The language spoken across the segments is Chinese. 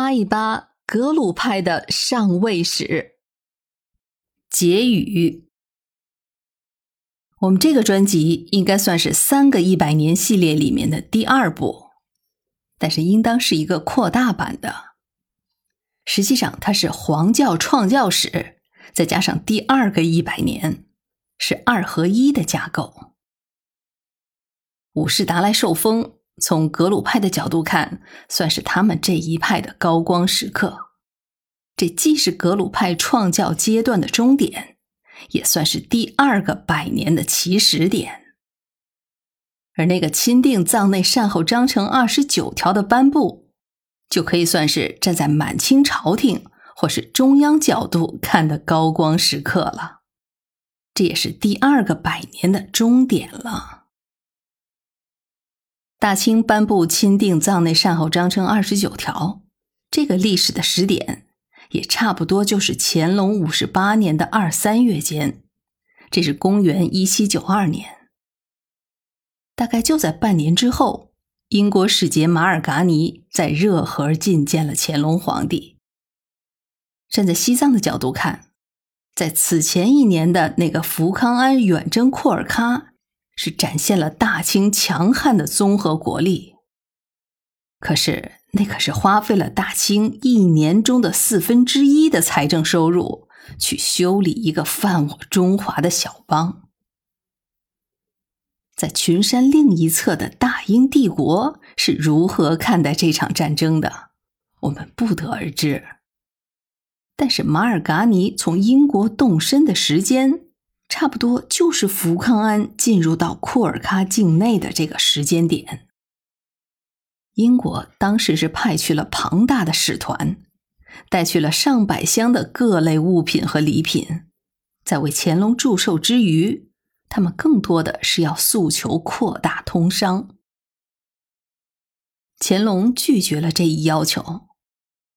扒一扒格鲁派的上位史。结语：我们这个专辑应该算是三个一百年系列里面的第二部，但是应当是一个扩大版的。实际上，它是黄教创教史，再加上第二个一百年，是二合一的架构。武士达来受封。从格鲁派的角度看，算是他们这一派的高光时刻。这既是格鲁派创教阶段的终点，也算是第二个百年的起始点。而那个钦定藏内善后章程二十九条的颁布，就可以算是站在满清朝廷或是中央角度看的高光时刻了。这也是第二个百年的终点了。大清颁布钦定藏内善后章程二十九条，这个历史的时点也差不多就是乾隆五十八年的二三月间，这是公元一七九二年。大概就在半年之后，英国使节马尔嘎尼在热河觐见了乾隆皇帝。站在西藏的角度看，在此前一年的那个福康安远征库尔喀。是展现了大清强悍的综合国力，可是那可是花费了大清一年中的四分之一的财政收入去修理一个犯我中华的小邦。在群山另一侧的大英帝国是如何看待这场战争的，我们不得而知。但是马尔嘎尼从英国动身的时间。差不多就是福康安进入到库尔喀境内的这个时间点。英国当时是派去了庞大的使团，带去了上百箱的各类物品和礼品，在为乾隆祝寿之余，他们更多的是要诉求扩大通商。乾隆拒绝了这一要求，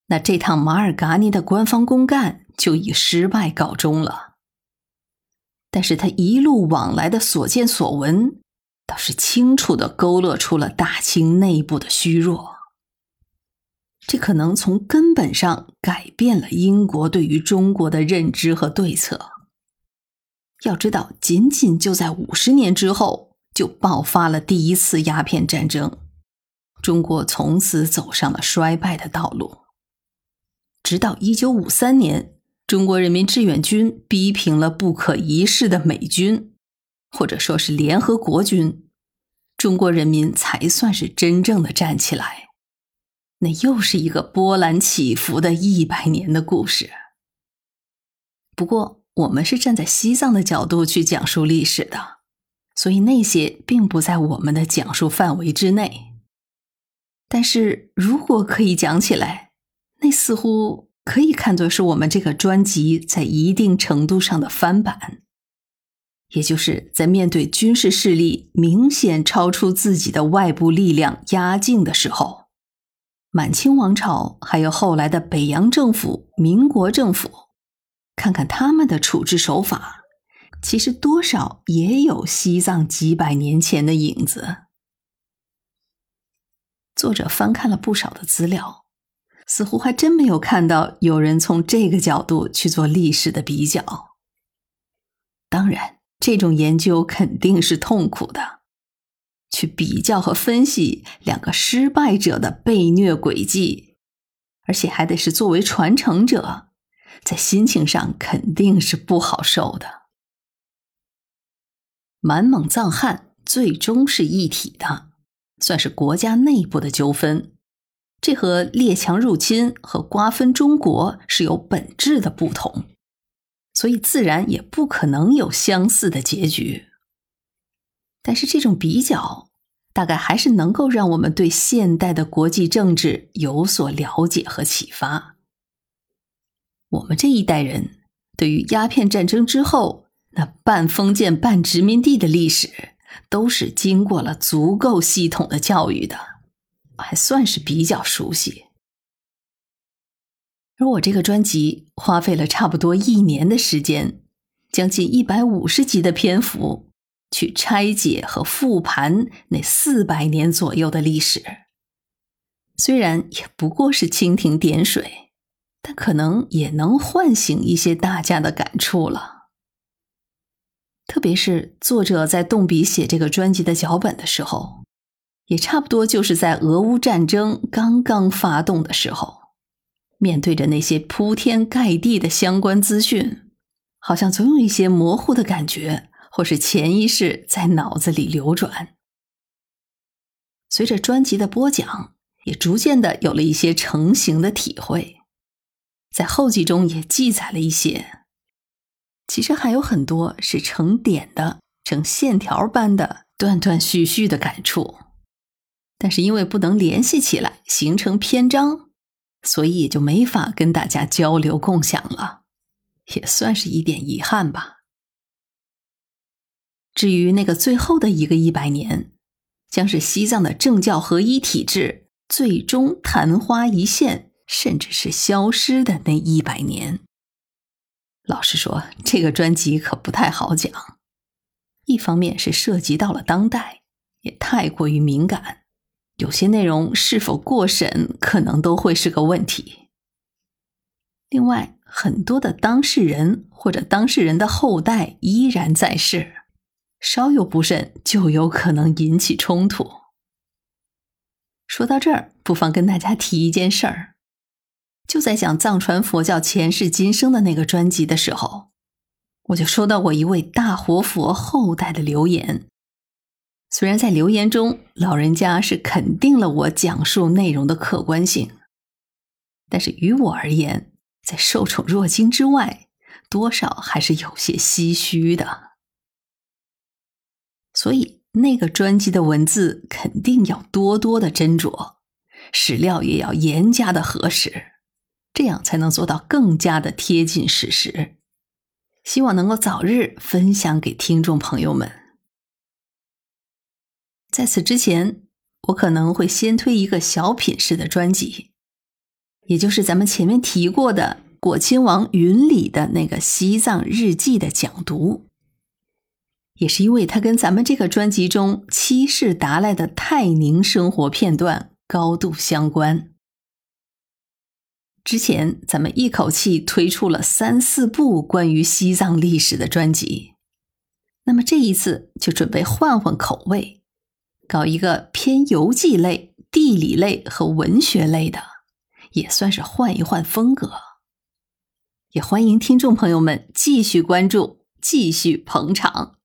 那这趟马尔嘎尼的官方公干就以失败告终了。但是他一路往来的所见所闻，倒是清楚的勾勒出了大清内部的虚弱。这可能从根本上改变了英国对于中国的认知和对策。要知道，仅仅就在五十年之后，就爆发了第一次鸦片战争，中国从此走上了衰败的道路。直到一九五三年。中国人民志愿军逼平了不可一世的美军，或者说是联合国军，中国人民才算是真正的站起来。那又是一个波澜起伏的一百年的故事。不过，我们是站在西藏的角度去讲述历史的，所以那些并不在我们的讲述范围之内。但是如果可以讲起来，那似乎……可以看作是我们这个专辑在一定程度上的翻版，也就是在面对军事势力明显超出自己的外部力量压境的时候，满清王朝还有后来的北洋政府、民国政府，看看他们的处置手法，其实多少也有西藏几百年前的影子。作者翻看了不少的资料。似乎还真没有看到有人从这个角度去做历史的比较。当然，这种研究肯定是痛苦的，去比较和分析两个失败者的被虐轨迹，而且还得是作为传承者，在心情上肯定是不好受的。满蒙藏汉最终是一体的，算是国家内部的纠纷。这和列强入侵和瓜分中国是有本质的不同，所以自然也不可能有相似的结局。但是这种比较，大概还是能够让我们对现代的国际政治有所了解和启发。我们这一代人对于鸦片战争之后那半封建半殖民地的历史，都是经过了足够系统的教育的。还算是比较熟悉，而我这个专辑花费了差不多一年的时间，将近一百五十集的篇幅，去拆解和复盘那四百年左右的历史。虽然也不过是蜻蜓点水，但可能也能唤醒一些大家的感触了。特别是作者在动笔写这个专辑的脚本的时候，也差不多就是在俄乌战争刚刚发动的时候，面对着那些铺天盖地的相关资讯，好像总有一些模糊的感觉，或是潜意识在脑子里流转。随着专辑的播讲，也逐渐的有了一些成型的体会，在后记中也记载了一些。其实还有很多是成点的、成线条般的断断续续的感触，但是因为不能联系起来形成篇章，所以也就没法跟大家交流共享了，也算是一点遗憾吧。至于那个最后的一个一百年，将是西藏的政教合一体制最终昙花一现，甚至是消失的那一百年。老实说，这个专辑可不太好讲。一方面是涉及到了当代，也太过于敏感，有些内容是否过审可能都会是个问题。另外，很多的当事人或者当事人的后代依然在世，稍有不慎就有可能引起冲突。说到这儿，不妨跟大家提一件事儿。就在讲藏传佛教前世今生的那个专辑的时候，我就收到过一位大活佛后代的留言。虽然在留言中，老人家是肯定了我讲述内容的客观性，但是于我而言，在受宠若惊之外，多少还是有些唏嘘的。所以，那个专辑的文字肯定要多多的斟酌，史料也要严加的核实。这样才能做到更加的贴近事实，希望能够早日分享给听众朋友们。在此之前，我可能会先推一个小品式的专辑，也就是咱们前面提过的果亲王云里的那个西藏日记的讲读，也是因为它跟咱们这个专辑中七世达赖的泰宁生活片段高度相关。之前咱们一口气推出了三四部关于西藏历史的专辑，那么这一次就准备换换口味，搞一个偏游记类、地理类和文学类的，也算是换一换风格。也欢迎听众朋友们继续关注，继续捧场。